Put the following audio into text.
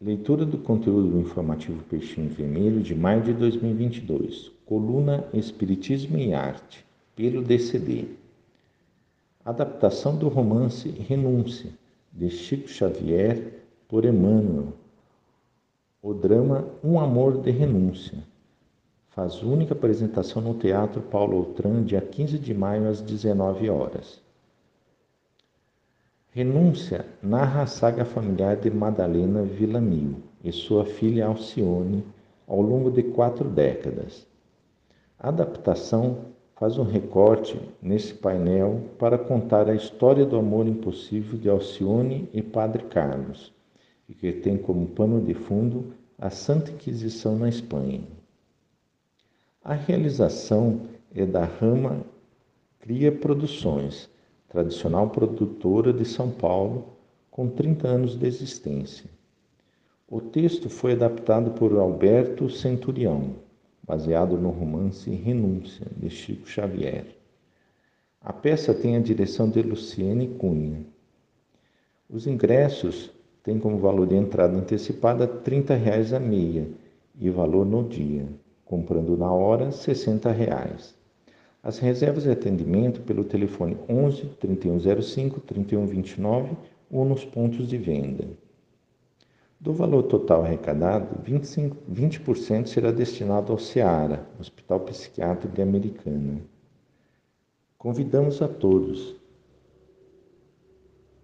Leitura do conteúdo do informativo Peixinho Vermelho de maio de 2022. Coluna Espiritismo e Arte, pelo DCD. Adaptação do romance Renúncia, de Chico Xavier, por Emmanuel. O drama Um Amor de Renúncia. Faz única apresentação no Teatro Paulo Outram, dia 15 de maio, às 19 horas. Renúncia narra a saga familiar de Madalena Villamil e sua filha Alcione ao longo de quatro décadas. A adaptação faz um recorte nesse painel para contar a história do amor impossível de Alcione e Padre Carlos, e que tem como pano de fundo a Santa Inquisição na Espanha. A realização é da Rama Cria Produções tradicional produtora de São Paulo, com 30 anos de existência. O texto foi adaptado por Alberto Centurião, baseado no romance Renúncia, de Chico Xavier. A peça tem a direção de Luciene Cunha. Os ingressos têm como valor de entrada antecipada 30 reais a meia e valor no dia, comprando na hora R$ 60. As reservas de atendimento pelo telefone 11 3105 3129 ou nos pontos de venda. Do valor total arrecadado, 25, 20% será destinado ao SEARA, Hospital Psiquiátrico de Americana. Convidamos a todos